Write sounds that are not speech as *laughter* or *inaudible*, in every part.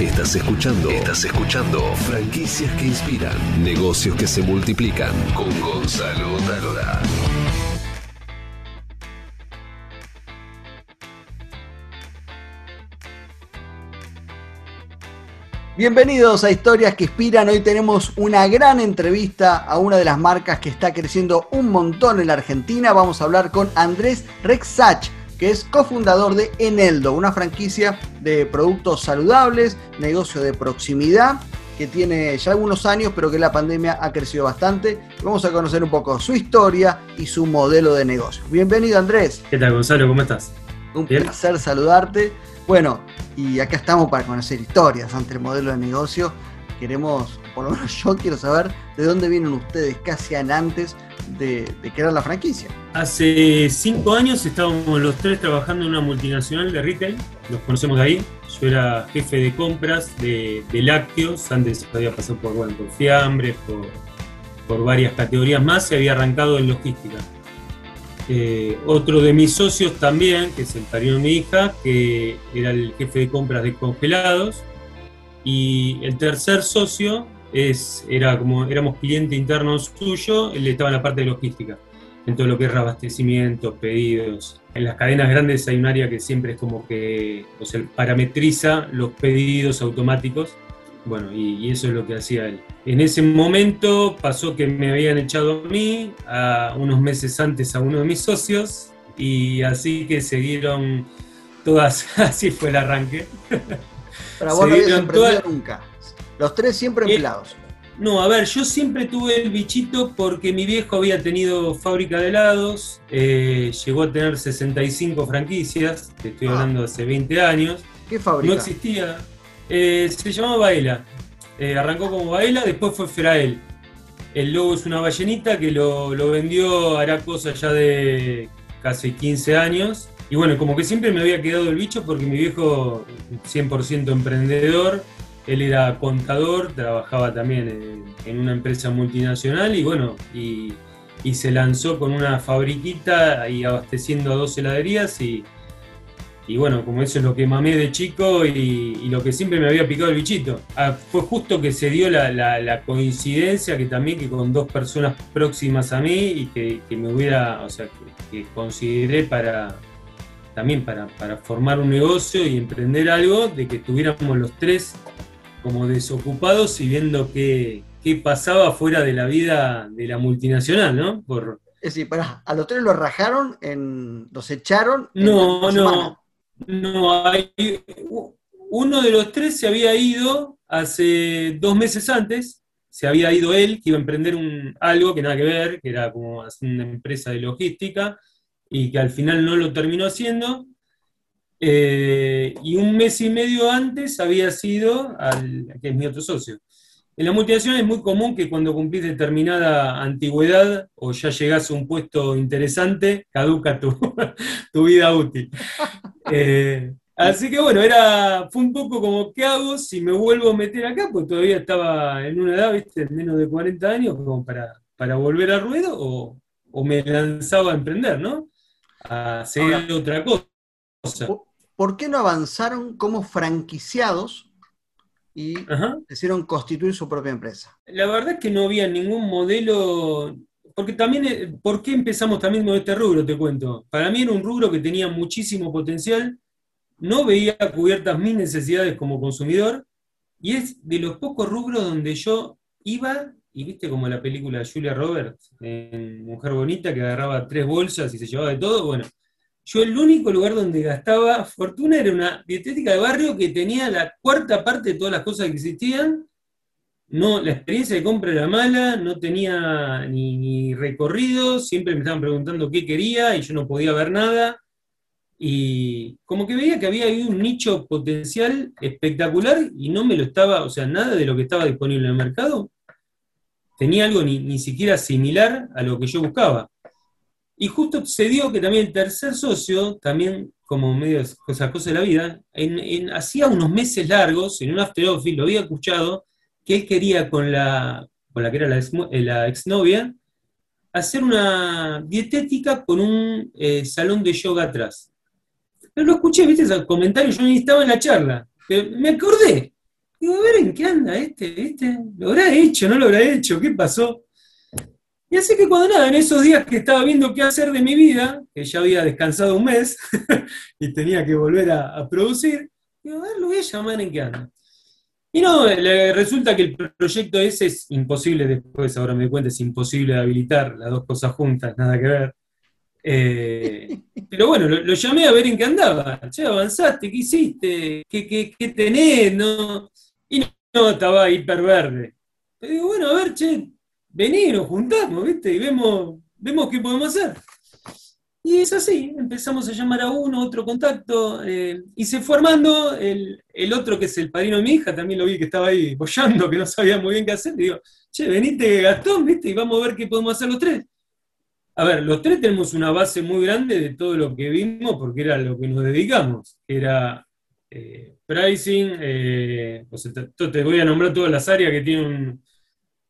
Estás escuchando. Estás escuchando. Franquicias que inspiran. Negocios que se multiplican. Con Gonzalo Talora. Bienvenidos a Historias que Inspiran. Hoy tenemos una gran entrevista a una de las marcas que está creciendo un montón en la Argentina. Vamos a hablar con Andrés Rexach, que es cofundador de Eneldo, una franquicia de productos saludables, negocio de proximidad que tiene ya algunos años, pero que la pandemia ha crecido bastante. Vamos a conocer un poco su historia y su modelo de negocio. Bienvenido Andrés. ¿Qué tal Gonzalo? ¿Cómo estás? Un placer saludarte. Bueno, y acá estamos para conocer historias ante el modelo de negocio. Queremos, por lo menos yo quiero saber de dónde vienen ustedes, casi antes de, crear la franquicia. Hace cinco años estábamos los tres trabajando en una multinacional de retail, nos conocemos de ahí. Yo era jefe de compras de, lácteos, antes había pasado por, bueno, por fiambre, por, por varias categorías más, se había arrancado en logística. Eh, otro de mis socios también, que es el pariente de mi hija, que era el jefe de compras de congelados. Y el tercer socio es, era como éramos cliente interno suyo, él estaba en la parte de logística, en todo lo que es reabastecimiento, pedidos. En las cadenas grandes hay un área que siempre es como que o sea, parametriza los pedidos automáticos bueno, y, eso es lo que hacía él. En ese momento pasó que me habían echado a mí, a unos meses antes a uno de mis socios, y así que siguieron todas, *laughs* así fue el arranque. Pero vos no nunca. Los tres siempre eh, empleados. No, a ver, yo siempre tuve el bichito porque mi viejo había tenido fábrica de helados, eh, llegó a tener 65 franquicias, te estoy ah. hablando hace 20 años. ¿Qué fábrica? No existía. Eh, se llamaba Baela. Eh, arrancó como Baela, después fue Ferael. El logo es una ballenita que lo, vendió, hará cosa ya de casi 15 años. Y bueno, como que siempre me había quedado el bicho porque mi viejo, 100% emprendedor, él era contador, trabajaba también en, una empresa multinacional y bueno, y, y, se lanzó con una fabriquita ahí abasteciendo a dos heladerías y, y bueno, como eso es lo que mamé de chico y, lo que siempre me había picado el bichito. Ah, fue justo que se dio la, coincidencia que también que con dos personas próximas a mí y que, me hubiera, o sea, que, consideré para también para, formar un negocio y emprender algo, de que estuviéramos los tres como desocupados y viendo qué, qué pasaba fuera de la vida de la multinacional, ¿no? Por, es decir, para, a los tres los rajaron, en, los echaron. No, no. No, hay, uno de los tres se había ido hace dos meses antes, se había ido él, que iba a emprender un, algo que nada que ver, que era como una empresa de logística, y que al final no lo terminó haciendo. Eh, y un mes y medio antes había sido, al, que es mi otro socio. En la multinacional es muy común que cuando cumplís determinada antigüedad o ya llegás a un puesto interesante, caduca tu, *laughs* tu vida útil. *laughs* Eh, así que bueno, era, fue un poco como, ¿qué hago si me vuelvo a meter acá? Pues todavía estaba en una edad, viste, menos de 40 años, como para, para volver al ruedo, o, me lanzaba a emprender, ¿no? A hacer otra cosa. ¿Por qué no avanzaron como franquiciados y decidieron constituir su propia empresa? La verdad es que no había ningún modelo porque también, eh, ¿por qué empezamos también con este rubro? Te cuento. Para mí era un rubro que tenía muchísimo potencial, no veía cubiertas mis necesidades como consumidor, y es de los pocos rubros donde yo iba, y viste como la película de Julia Roberts, en Mujer Bonita, que agarraba tres bolsas y se llevaba de todo, bueno, yo el único lugar donde gastaba fortuna era una dietética de barrio que tenía la cuarta parte de todas las cosas que existían, no, la experiencia de compra era mala, no tenía ni, recorrido, siempre me estaban preguntando qué quería y yo no podía ver nada. Y como que veía que había un nicho potencial espectacular y no me lo estaba, o sea, nada de lo que estaba disponible en el mercado tenía algo ni, siquiera similar a lo que yo buscaba. Y justo se dio que también el tercer socio, también como medio cosas, cosas de la vida, hacía unos meses largos, en un after office, lo había escuchado, que él quería con la, con la que era la, eh, exnovia, hacer una dietética con un eh, salón de yoga atrás. Pero lo escuché, viste, esos comentarios, yo ni estaba en la charla. Pero me acordé. Digo, a ver en qué anda este, este, ¿lo habrá hecho, no lo habrá hecho? ¿Qué pasó? Y así que cuando nada, en esos días que estaba viendo qué hacer de mi vida, que ya había descansado un mes *laughs* y tenía que volver a, producir, digo, a ver, lo voy a llamar en qué anda. Y no, resulta que el proyecto ese es imposible después, ahora me cuenta, es imposible de habilitar, las dos cosas juntas, nada que ver. Eh, pero bueno, lo, llamé a ver en qué andaba. Che, avanzaste, ¿qué hiciste? ¿Qué, qué, tenés? No? Y no, estaba hiperverde. Le digo, bueno, a ver, che, vení, nos juntamos, ¿viste? Y vemos, vemos qué podemos hacer. Y es así, empezamos a llamar a uno, otro contacto, eh, y se fue armando el, otro que es el padrino de mi hija, también lo vi que estaba ahí bollando, que no sabía muy bien qué hacer, y digo, che, venite Gastón, ¿viste? Y vamos a ver qué podemos hacer los tres. A ver, los tres tenemos una base muy grande de todo lo que vimos, porque era lo que nos dedicamos, era eh, pricing, eh, te, voy a nombrar todas las áreas que tienen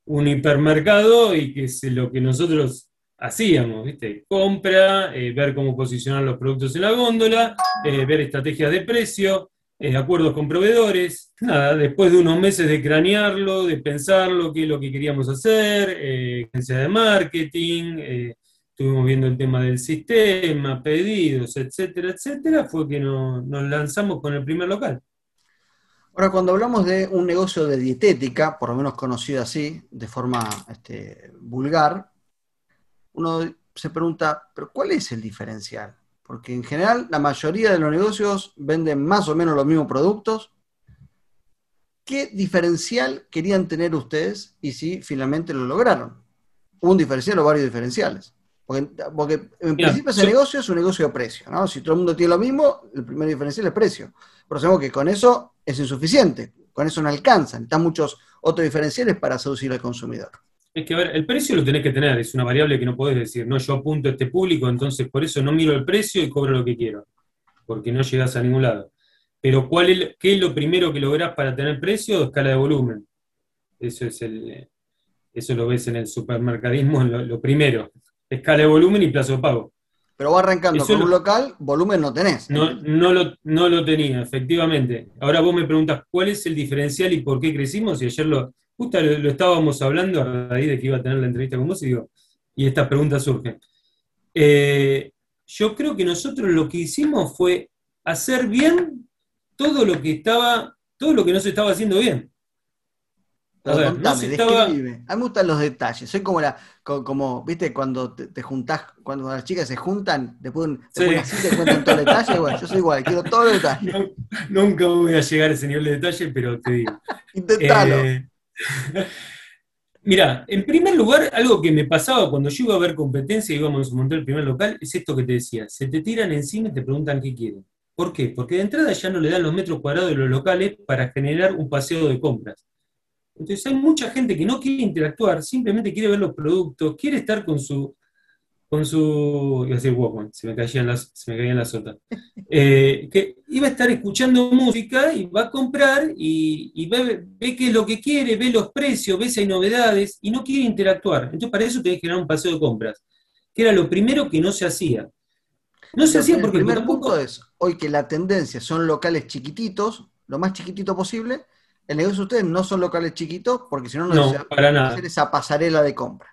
un, hipermercado y que es lo que nosotros hacíamos, ¿viste? Compra, eh, ver cómo posicionar los productos en la góndola, ver estrategias de precio, acuerdos con proveedores, nada, después de unos meses de cranearlo, de pensarlo, qué es lo que queríamos hacer, agencia de marketing, estuvimos viendo el tema del sistema, pedidos, etcétera, etcétera, fue que nos lanzamos con el primer local. Ahora, cuando hablamos de un negocio de dietética, por lo menos conocido así, de forma este, vulgar, uno se pregunta, ¿pero cuál es el diferencial? Porque en general la mayoría de los negocios venden más o menos los mismos productos. ¿Qué diferencial querían tener ustedes y si finalmente lo lograron? ¿Un diferencial o varios diferenciales? Porque, en principio ese negocio es un negocio de precio, ¿no? Si todo el mundo tiene lo mismo, el primer diferencial es precio. Pero sabemos que con eso es insuficiente, con eso no alcanzan. Están muchos otros diferenciales para seducir al consumidor. Es que, a ver, el precio lo tenés que tener, es una variable que no podés decir, no, yo apunto a este público, entonces por eso no miro el precio y cobro lo que quiero, porque no llegas a ningún lado. Pero ¿cuál es, ¿qué es lo primero que lográs para tener precio? Escala de volumen. Eso es el, eso lo ves en el supermercadismo, lo primero escala de volumen y plazo de pago. Pero va arrancando con un local, volumen no tenés. No, no, lo, no lo tenía, efectivamente. Ahora vos me preguntas cuál es el diferencial y por qué crecimos, y ayer lo, justo lo, estábamos hablando a raíz de que iba a tener la entrevista con vos, y digo, y esta pregunta surge. Eh, yo creo que nosotros lo que hicimos fue hacer bien todo lo que estaba, todo lo que no se estaba haciendo bien. A ver, contame, A mí me gustan los detalles. Soy como la, como, viste, cuando te, juntás, cuando las chicas se juntan, después de así te cuentan todo el detalle. Bueno, yo soy igual, quiero todo el detalle. nunca voy a llegar a ese nivel de detalle, pero te digo. Intentalo. Eh, *laughs* mira, en primer lugar, algo que me pasaba cuando yo iba a ver competencia y íbamos a montar el primer local, es esto que te decía. Se te tiran encima y te preguntan qué quieren. ¿Por qué? Porque de entrada ya no le dan los metros cuadrados de los locales para generar un paseo de compras. Entonces hay mucha gente que no quiere interactuar, simplemente quiere ver los productos, quiere estar con su, con su, iba a decir Walkman, se me caían las, se me caían las otras, *laughs* eh, que iba a estar escuchando música y va a comprar y, ve, ve, qué es lo que quiere, ve los precios, ve si hay novedades y no quiere interactuar. Entonces para eso tenés que generar un paseo de compras, que era lo primero que no se hacía. No se hacía porque... El primer punto es, hoy que la tendencia son locales chiquititos, lo más chiquitito posible, el negocio de ustedes no son locales chiquitos, porque si no, no, para hacer esa pasarela de compra.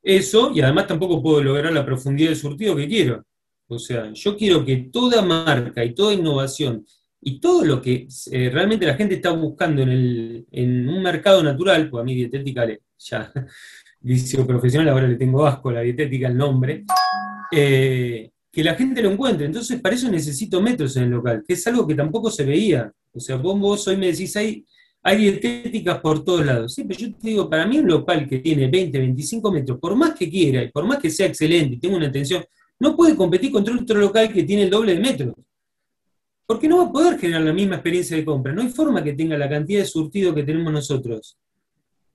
Eso, y además tampoco puedo lograr la profundidad de surtido que quiero. O sea, yo quiero que toda marca y toda innovación y todo lo que eh, realmente la gente está buscando en, un mercado natural, pues a mí dietética ya *laughs* vicio profesional, ahora le tengo asco a la dietética, el nombre, eh, que la gente lo encuentre. Entonces, para eso necesito metros en el local, que es algo que tampoco se veía. O sea, vos, hoy me decís, hay, hay dietéticas por todos lados. Sí, pero yo te digo, para mí un local que tiene 20, 25 metros, por más que quiera y por más que sea excelente y tenga una atención, no puede competir contra otro local que tiene el doble de metros. Porque no va a poder generar la misma experiencia de compra. No hay forma que tenga la cantidad de surtido que tenemos nosotros.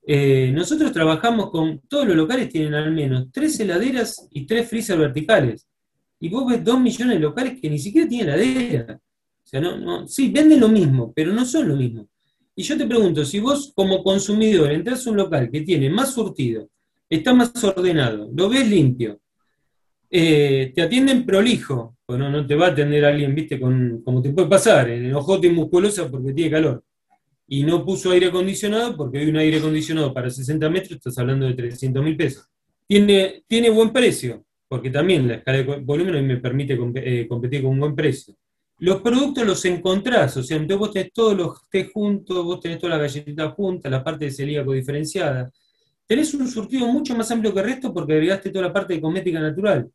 Eh, nosotros trabajamos con, todos los locales tienen al menos tres heladeras y tres freezer verticales. Y vos ves dos millones de locales que ni siquiera tienen heladera no, no, sí, venden lo mismo, pero no son lo mismo. Y yo te pregunto, si vos como consumidor entras a un local que tiene más surtido, está más ordenado, lo ves limpio, eh, te atienden prolijo, bueno, no te va a atender alguien, viste, como te puede pasar, en ojote y musculosa porque tiene calor. y no puso aire acondicionado porque hoy un aire acondicionado para 60 metros estás hablando de 300 mil pesos. Tiene, tiene buen precio, porque también la escala de volumen me permite eh, competir con un buen precio. Los productos los encontrás, o sea, entonces vos tenés todos los té juntos, vos tenés toda la galletita junta, la parte de celíaco diferenciada. Tenés un surtido mucho más amplio que el resto porque agregaste toda la parte de cosmética natural.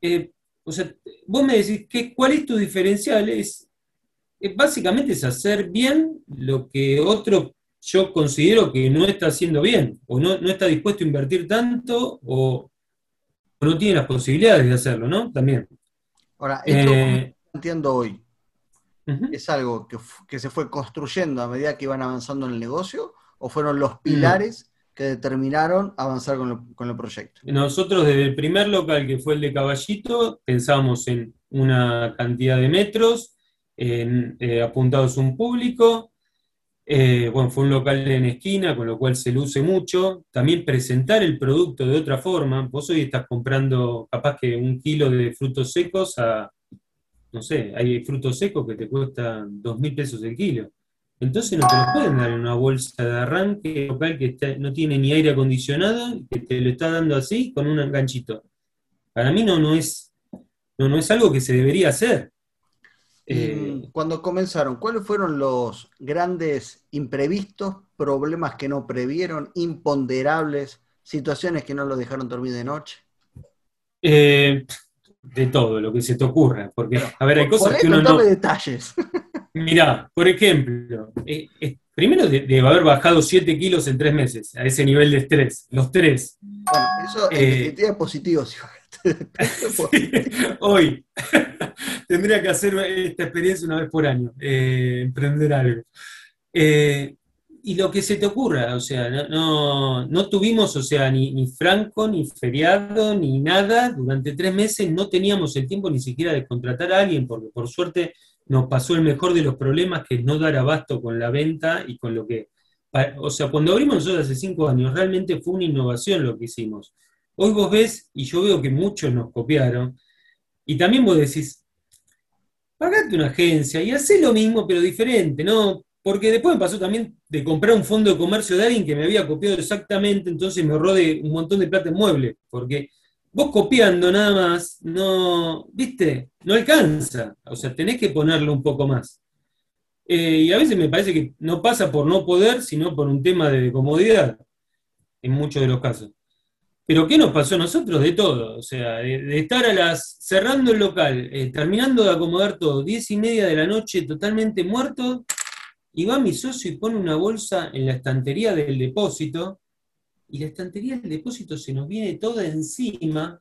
Eh, o sea, vos me decís, ¿qué, ¿cuál es tu diferencial? Es, básicamente es hacer bien lo que otro yo considero que no está haciendo bien, o no, no está dispuesto a invertir tanto, o, no tiene las posibilidades de hacerlo, ¿no? También. Ahora, esto eh, entiendo hoy, ¿es algo que, se fue construyendo a medida que iban avanzando en el negocio, o fueron los pilares que determinaron avanzar con, el proyecto? Nosotros desde el primer local, que fue el de Caballito, pensamos en una cantidad de metros, en, eh, apuntados a un público. Eh, bueno, fue un local en esquina, con lo cual se luce mucho. También presentar el producto de otra forma. Vos hoy estás comprando capaz que un kilo de frutos secos a, no sé, hay frutos secos que te cuestan dos mil pesos el kilo. Entonces no te lo pueden dar en una bolsa de arranque local que no tiene ni aire acondicionado, que te lo está dando así con un ganchito. Para mí no, no, es, no, no es algo que se debería hacer. Eh, cuando comenzaron, ¿cuáles fueron los grandes imprevistos, problemas que no previeron, imponderables, situaciones que no lo dejaron dormir de noche? Eh, de todo, lo que se te ocurra. Porque, a ver, hay cosas que uno no... detalles. *laughs* Mirá, por ejemplo, eh, eh, primero debe haber bajado 7 kilos en 3 meses, a ese nivel de estrés, los tres. Bueno, eso eh, es positivo. Hoy *laughs* tendría que hacer esta experiencia una vez por año, emprender algo. y lo que se te ocurra, o sea, no, no, tuvimos, o sea, ni, ni, franco, ni feriado, ni nada, durante tres meses no teníamos el tiempo ni siquiera de contratar a alguien, porque por suerte nos pasó el mejor de los problemas, que es no dar abasto con la venta y con lo que... O sea, cuando abrimos nosotros hace cinco años, realmente fue una innovación lo que hicimos. Hoy vos ves, y yo veo que muchos nos copiaron, y también vos decís, pagate una agencia y hacé lo mismo, pero diferente, ¿no? Porque después me pasó también de comprar un fondo de comercio de alguien que me había copiado exactamente, entonces me ahorró de un montón de plata en mueble, porque vos copiando nada más, no, viste, no alcanza. O sea, tenés que ponerlo un poco más. Eh, y a veces me parece que no pasa por no poder, sino por un tema de comodidad, en muchos de los casos. Pero ¿qué nos pasó a nosotros? De todo. O sea, de, estar a las, cerrando el local, eh, terminando de acomodar todo, diez y media de la noche, totalmente muerto, y va mi socio y pone una bolsa en la estantería del depósito, y la estantería del depósito se nos viene toda encima,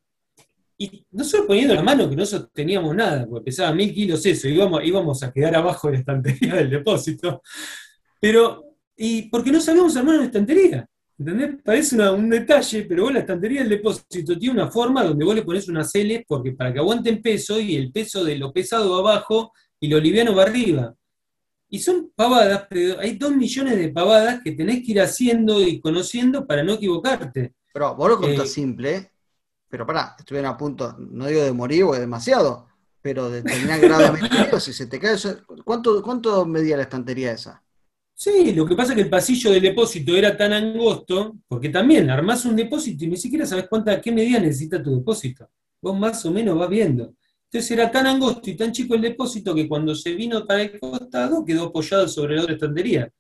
y no solo poniendo la mano que no sosteníamos nada, porque pesaba mil kilos eso, íbamos, íbamos a quedar abajo de la estantería del depósito, pero, y porque no sabíamos armar una estantería, ¿entendés? Parece un detalle, pero vos la estantería del depósito tiene una forma donde vos le pones unas L porque para que aguanten peso y el peso de lo pesado va abajo y lo liviano va arriba. Y son pavadas, pero hay dos millones de pavadas que tenés que ir haciendo y conociendo para no equivocarte. Pero vos lo contás eh, simple, pero pará, estuvieron a punto, no digo de morir o demasiado, pero de terminar gravemente *laughs* si se te cae ¿cuánto, ¿cuánto medía la estantería esa? Sí, lo que pasa es que el pasillo del depósito era tan angosto, porque también armás un depósito y ni siquiera sabes cuánta, qué medida necesita tu depósito. Vos más o menos vas viendo. Entonces era tan angosto y tan chico el depósito que cuando se vino para el costado quedó apoyado sobre la otra estantería.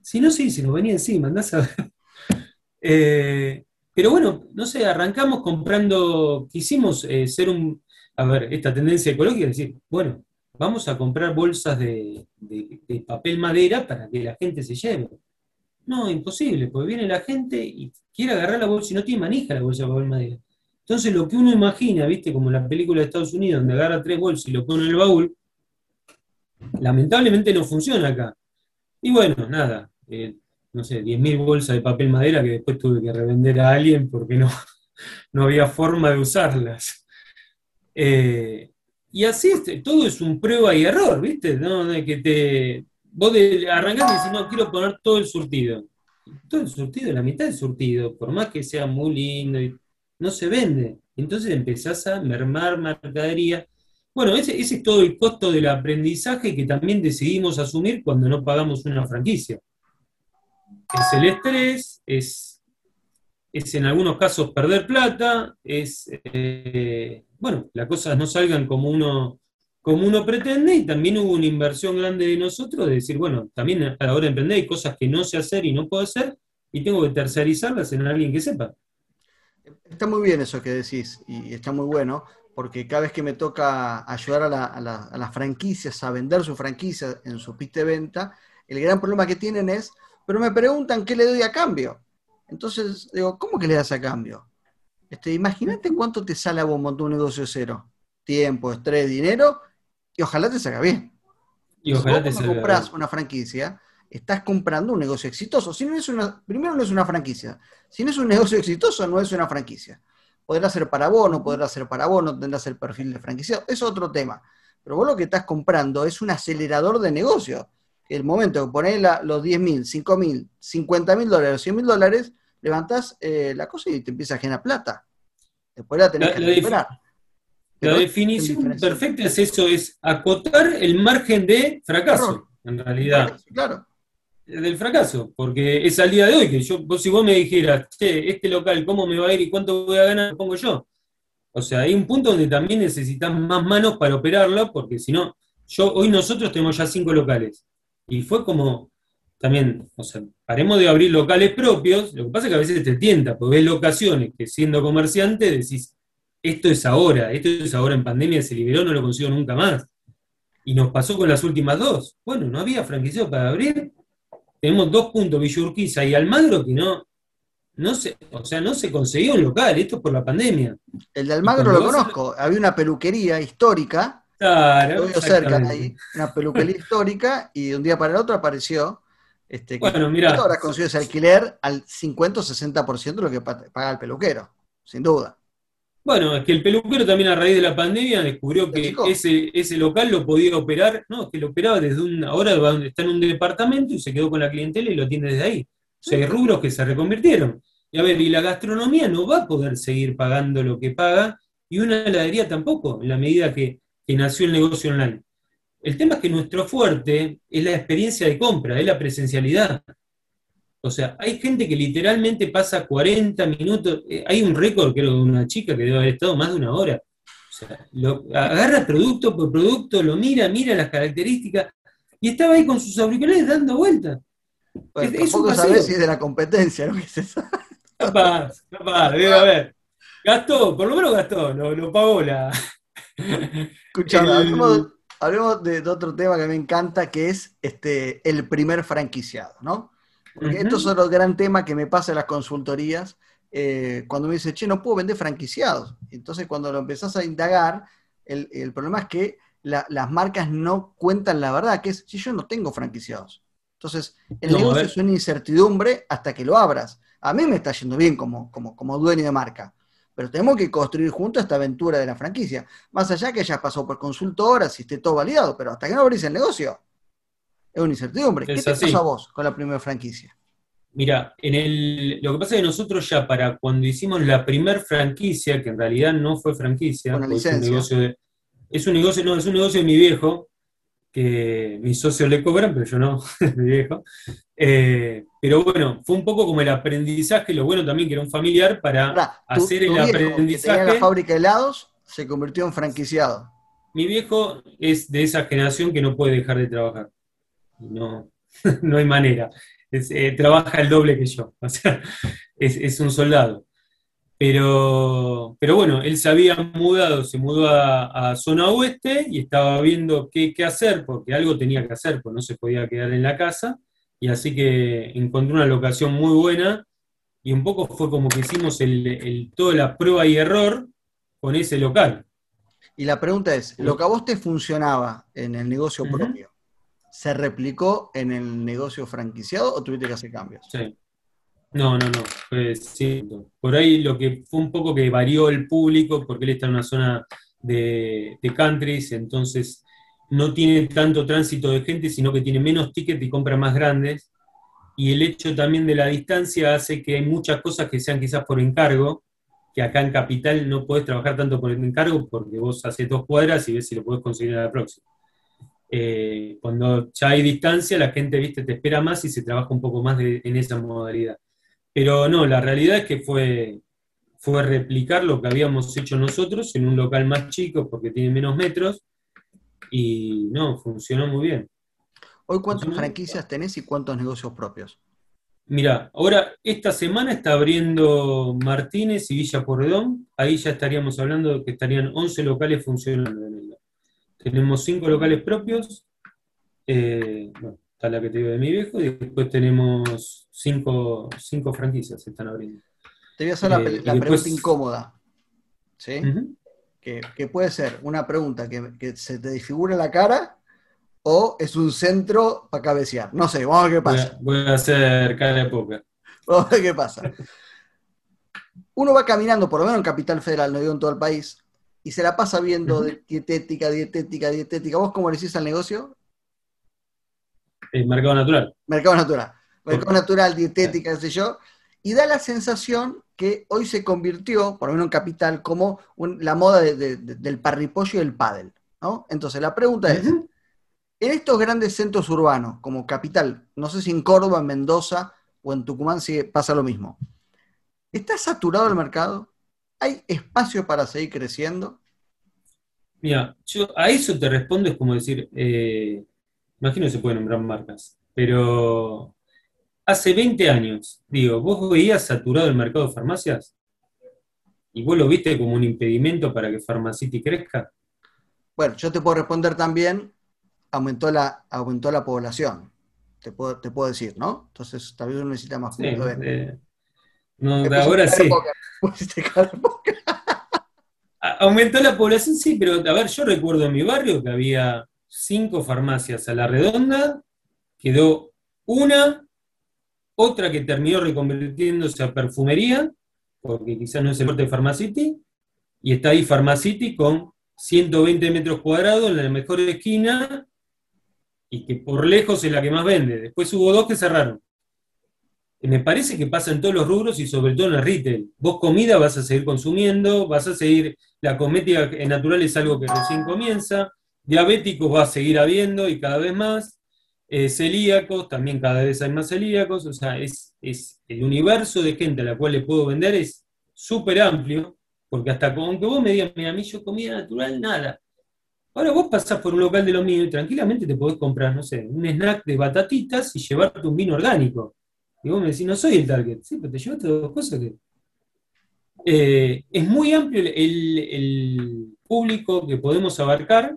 Si no, sí, se nos venía encima, andás a ver. *laughs* Eh, pero bueno, no sé, arrancamos comprando, quisimos eh, ser un, a ver, esta tendencia ecológica, es decir, bueno, vamos a comprar bolsas de, papel madera para que la gente se lleve. No, imposible, porque viene la gente y quiere agarrar la bolsa y no tiene manija la bolsa de papel madera. Entonces lo que uno imagina, viste, como la película de Estados Unidos, donde agarra tres bolsas y lo pone en el baúl, lamentablemente no funciona acá. Y bueno, nada, eh, no sé, 10.000 bolsas de papel madera que después tuve que revender a alguien porque no, *laughs* no había forma de usarlas. Eh, y así todo es un prueba y error, ¿viste? ¿No? De que te, vos arrancás y decís, no, quiero poner todo el surtido. Todo el surtido, la mitad del surtido, por más que sea muy lindo no se vende. Entonces empezás a mermar mercadería Bueno, ese, es todo el costo del aprendizaje que también decidimos asumir cuando no pagamos una franquicia. Es el estrés, es, es en algunos casos perder plata, es, eh, bueno, las cosas no salgan como uno, como uno pretende y también hubo una inversión grande de nosotros de decir, bueno, también a la hora de emprender hay cosas que no sé hacer y no puedo hacer y tengo que tercerizarlas en alguien que sepa. Está muy bien eso que decís y está muy bueno porque cada vez que me toca ayudar a, las franquicias a vender su franquicia en su pista de venta, el gran problema que tienen es, pero me preguntan qué le doy a cambio. Entonces digo, ¿cómo que le das a cambio? Este, Imagínate cuánto te sale a vos montar un negocio cero. Tiempo, estrés, dinero, y ojalá te salga bien. Y ojalá te salga compras una franquicia, estás comprando un negocio exitoso. Si no es una, primero no es una franquicia. Si no es un negocio exitoso, no es una franquicia. Podrá ser para vos, no podrá ser para vos, no tendrás el perfil de franquiciado. Es otro tema. Pero vos lo que estás comprando es un acelerador de negocio. El momento que ponés los 10 mil, 5 mil, 50 mil dólares, 100 mil dólares, levantás eh, la cosa y te empieza a generar plata. Después la tenés que recuperar. La definición perfecta es eso, es acotar el margen de fracaso, en realidad. Claro. Del fracaso, porque es al día de hoy que yo, si vos me dijeras, che, este local, ¿cómo me va a ir y cuánto voy a ganar? Lo pongo yo. O sea, hay un punto donde también necesitas más manos para operarlo, porque si no, yo, hoy nosotros tenemos ya cinco locales. Y fue como, también, o sea, paremos de abrir locales propios, lo que pasa es que a veces te tienta, porque ves locaciones que siendo comerciante decís, esto es ahora, esto es ahora en pandemia, se liberó, no lo consigo nunca más. Y nos pasó con las últimas dos. Bueno, no había franquicia para abrir. Tenemos dos puntos, Villurquiza y Almagro, que no, no se, o sea, no se conseguía un local, esto es por la pandemia. El de Almagro lo conozco, había una peluquería histórica, claro, cerca ahí, una peluquería *laughs* histórica, y de un día para el otro apareció este, bueno, mira. Ahora consiguió ese alquiler al 50 o 60% de lo que paga el peluquero, sin duda. Bueno, es que el peluquero también a raíz de la pandemia descubrió que ese, ese local lo podía operar, no, que lo operaba desde un, ahora está en un departamento y se quedó con la clientela y lo tiene desde ahí. O sea, hay rubros que se reconvirtieron. Y a ver, y la gastronomía no va a poder seguir pagando lo que paga, y una heladería tampoco, en la medida que nació el negocio online. El tema es que nuestro fuerte es la experiencia de compra, es la presencialidad. O sea, hay gente que literalmente pasa 40 minutos, eh, hay un récord, creo, de una chica que debe haber estado más de una hora. O sea, agarra producto por producto, lo mira, mira las características, y estaba ahí con sus auriculares dando vueltas. Bueno, tampoco sabes si es de la competencia, ¿no? *laughs* Capaz, capaz, debe haber. Gastó, por lo menos gastó, lo, pagó la. Escuchame, hablemos de, otro tema que me encanta, que es este, el primer franquiciado, ¿no? Porque esto es otro gran tema que me pasa en las consultorías, eh, cuando me dice, che, no puedo vender franquiciados. Entonces, cuando lo empezás a indagar, el, problema es que las marcas no cuentan la verdad, que es, si yo no tengo franquiciados. Entonces, el negocio es una incertidumbre hasta que lo abras. A mí me está yendo bien como, como, como dueño de marca pero tenemos que construir juntos esta aventura de la franquicia. Más allá que ya pasó por consultoras y esté todo validado, pero hasta que no abrís el negocio, es una incertidumbre. ¿Qué te pasó a vos con la primera franquicia? Mira, en el, lo que pasa es que nosotros ya para cuando hicimos la primera franquicia, que en realidad no fue franquicia, es un negocio de, es un negocio, no, es un negocio de mi viejo, que mis socios le cobran, pero yo no, *laughs* mi viejo. Eh, pero bueno, fue un poco como el aprendizaje, lo bueno también que era un familiar para hacer el aprendizaje. Que la fábrica de helados, se convirtió en franquiciado. Mi viejo es de esa generación que no puede dejar de trabajar. No, *laughs* no hay manera. Eh, trabaja el doble que yo. *laughs* O sea, es un soldado. Pero, pero bueno, él se había mudado, se mudó a, zona oeste y estaba viendo qué, hacer, porque algo tenía que hacer, pues no se podía quedar en la casa. Y así que encontró una locación muy buena y un poco fue como que hicimos el, toda la prueba y error con ese local. Y la pregunta es, ¿lo que a vos te funcionaba en el negocio propio, se replicó en el negocio franquiciado o tuviste que hacer cambios? Sí. No, no, no, Por ahí lo que fue un poco que varió el público, porque él está en una zona de, de countries, entonces no tiene tanto tránsito de gente, sino que tiene menos tickets y compras más grandes. Y el hecho también de la distancia hace que hay muchas cosas que sean quizás por encargo, que acá en Capital no podés trabajar tanto por encargo porque vos haces dos cuadras y ves si lo podés conseguir a la próxima. Eh, cuando ya hay distancia, la gente ¿viste? te espera más y se trabaja un poco más en esa modalidad. Pero no, la realidad es que fue, fue replicar lo que habíamos hecho nosotros en un local más chico porque tiene menos metros y no, funcionó muy bien. Hoy, ¿cuántas franquicias tenés y cuántos negocios propios? Mira, ahora esta semana está abriendo Martínez y Villa Porredón. Ahí ya estaríamos hablando de que estarían 11 locales funcionando. Tenemos 5 locales propios. Eh, está la que te digo de mi viejo. Y después tenemos 5 franquicias que están abriendo. Te voy a hacer la, eh, pregunta incómoda. ¿Sí? que, puede ser una pregunta que, que se te disfigura la cara o es un centro para cabecear. No sé, vamos a ver qué pasa. Voy a, hacer cara de poca. *laughs* Vamos a ver qué pasa. Uno va caminando, por lo menos en Capital Federal, no digo en todo el país, y se la pasa viendo dietética, dietética, dietética. ¿Vos cómo le decís al negocio? El mercado natural. Mercado natural. Mercado natural, dietética, qué sé yo. Y da la sensación que hoy se convirtió, por lo menos en Capital, como la moda del parripollo y el pádel. ¿no? Entonces la pregunta es, en estos grandes centros urbanos, como capital, no sé si en Córdoba, en Mendoza o en Tucumán si pasa lo mismo, ¿está saturado el mercado? ¿Hay espacio para seguir creciendo? Mira, yo a eso te respondo es como decir, eh, imagino que se pueden nombrar marcas, pero hace 20 años, digo, ¿vos veías saturado el mercado de farmacias? ¿Y vos lo viste como un impedimento para que Pharmacity crezca? Bueno, yo te puedo responder también aumentó la, aumentó la población, te puedo, te puedo decir, ¿no? Entonces, tal vez uno necesita más sí, eh, no, ahora sí. *laughs* Aumentó la población, sí, pero a ver, yo recuerdo en mi barrio que había cinco farmacias a la redonda, quedó una, otra que terminó reconvirtiéndose a perfumería, porque quizás no es el norte de Pharmacity, y está ahí Pharmacity con 120 metros cuadrados en la mejor esquina, y que por lejos es la que más vende. Después hubo dos que cerraron. Me parece que pasa en todos los rubros y sobre todo en el retail. Vos comida vas a seguir consumiendo, vas a seguir, la comedia natural es algo que recién comienza, diabéticos va a seguir habiendo y cada vez más, eh, celíacos, también cada vez hay más celíacos, o sea, es, es el universo de gente a la cual le puedo vender es súper amplio, porque hasta con que vos me digas, mira, a mí yo comida natural, nada. Ahora vos pasás por un local de lo mío y tranquilamente te podés comprar, no sé, un snack de batatitas y llevarte un vino orgánico. Y vos me decís, no soy el target. Sí, pero te llevaste dos cosas que. Eh, es muy amplio el, público que podemos abarcar,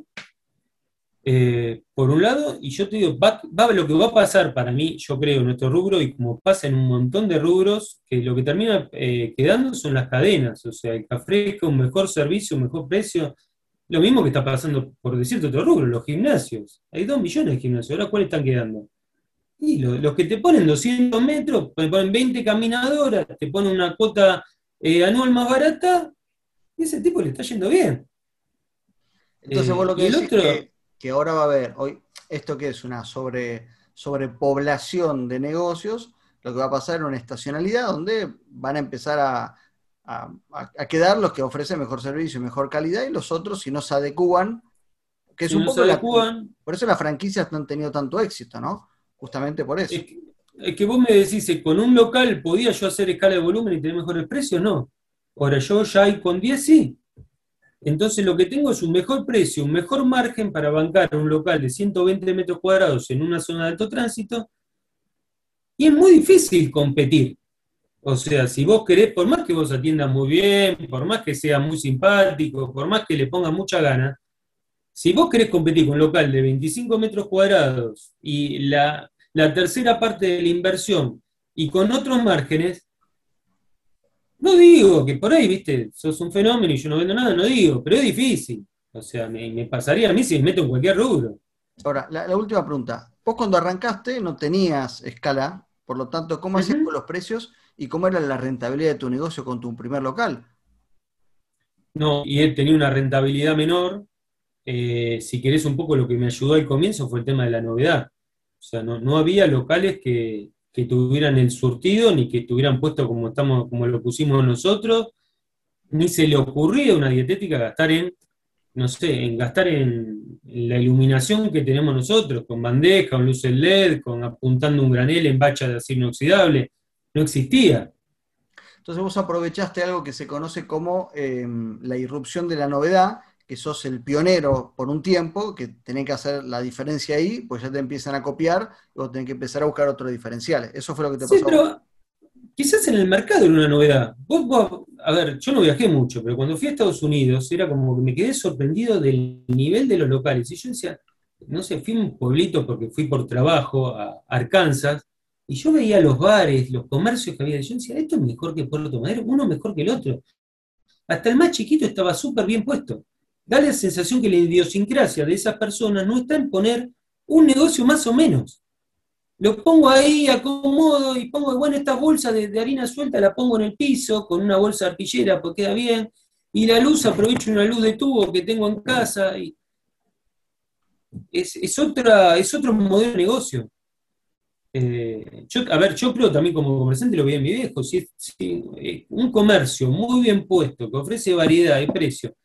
eh, por un lado, y yo te digo, va, lo que va a pasar para mí, yo creo, en nuestro rubro, y como pasa en un montón de rubros, que lo que termina eh, quedando son las cadenas, o sea, el café con un mejor servicio, un mejor precio, lo mismo que está pasando, por decirte otro rubro, los gimnasios. Hay dos millones de gimnasios, ahora ¿cuáles están quedando? Y los, que te ponen 200 metros, te ponen 20 caminadoras, te ponen una cuota eh, anual más barata, y ese tipo le está yendo bien. Entonces vos lo que decís que, que, ahora va a haber, hoy, esto que es una sobre, sobrepoblación de negocios, lo que va a pasar en una estacionalidad donde van a empezar a, a, quedar los que ofrecen mejor servicio y mejor calidad y los otros si no se adecúan, que es un poco la, por eso las franquicias no han tenido tanto éxito, ¿no? Justamente por eso. Es que, vos me decís, eh, con un local podía yo hacer escala de volumen y tener mejores precios, no. Ahora yo ya hay con 10 sí. Entonces lo que tengo es un mejor precio, un mejor margen para bancar un local de 120 metros cuadrados en una zona de alto tránsito. Y es muy difícil competir. O sea, si vos querés, por más que vos atiendas muy bien, por más que sea muy simpático, por más que le ponga mucha gana, si vos querés competir con un local de 25 metros cuadrados y la, tercera parte de la inversión y con otros márgenes, no digo que por ahí, viste, sos un fenómeno y yo no vendo nada, no digo, pero es difícil. O sea, me, pasaría a mí si me meto en cualquier rubro. Ahora, la, última pregunta. Vos cuando arrancaste no tenías escala, por lo tanto, ¿cómo hacías con los precios? y cómo era la rentabilidad de tu negocio con tu primer local. No, y él tenía una rentabilidad menor. Eh, si querés un poco lo que me ayudó al comienzo fue el tema de la novedad. O sea, no, había locales que, tuvieran el surtido ni que estuvieran puesto como, estamos, como lo pusimos nosotros. ni se le ocurría a una dietética gastar en, no sé, en gastar en, la iluminación que tenemos nosotros, con bandeja, con luces LED, con apuntando un granel en bacha de acero inoxidable. No existía. Entonces vos aprovechaste algo que se conoce como em, la irrupción de la novedad, que sos el pionero por un tiempo, que tenés que hacer la diferencia ahí, pues ya te empiezan a copiar, y vos tenés que empezar a buscar otros diferenciales. Eso fue lo que te sí, Pero quizás en el mercado era una novedad. a ver, yo no viajé mucho, pero cuando fui a Estados Unidos era como que me quedé sorprendido del nivel de los locales. Y yo decía, no sé, fui a un pueblito porque fui por trabajo a Arkansas, y yo veía los bares, los comercios que había, y yo decía, esto es mejor que Puerto Madero, uno mejor que el otro. Hasta el más chiquito estaba súper bien puesto. Da la sensación que la idiosincrasia de esas personas no está en poner un negocio más o menos. Lo pongo ahí, acomodo y pongo, bueno, esta bolsa de, harina suelta la pongo en el piso con una bolsa arpillera porque queda bien. Y la luz, aprovecho una luz de tubo que tengo en casa. Y es, otra, es otro modelo de negocio. Eh, a ver, yo creo también como comerciante lo vi en mi viejo, si, eh, un comercio muy bien puesto, que ofrece variedad y precio,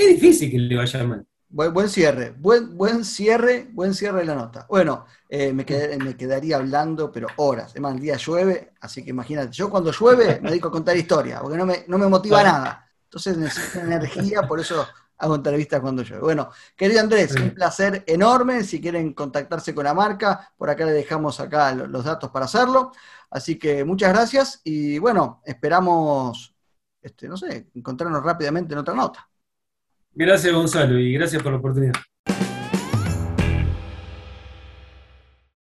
es difícil que le vaya mal. Buen, buen cierre, buen, buen cierre, buen cierre de la nota. Bueno, eh, me, me, quedaría hablando, pero horas. Además, el día llueve, así que imagínate, yo cuando llueve me dedico a contar historia, porque no me, no me motiva nada. Entonces necesito energía, por eso hago entrevistas cuando yo. Bueno, querido Andrés, un placer enorme. Si quieren contactarse con la marca, por acá le dejamos acá los datos para hacerlo. Así que muchas gracias y bueno, esperamos, este, no sé, encontrarnos rápidamente en otra nota. Gracias Gonzalo y gracias por la oportunidad.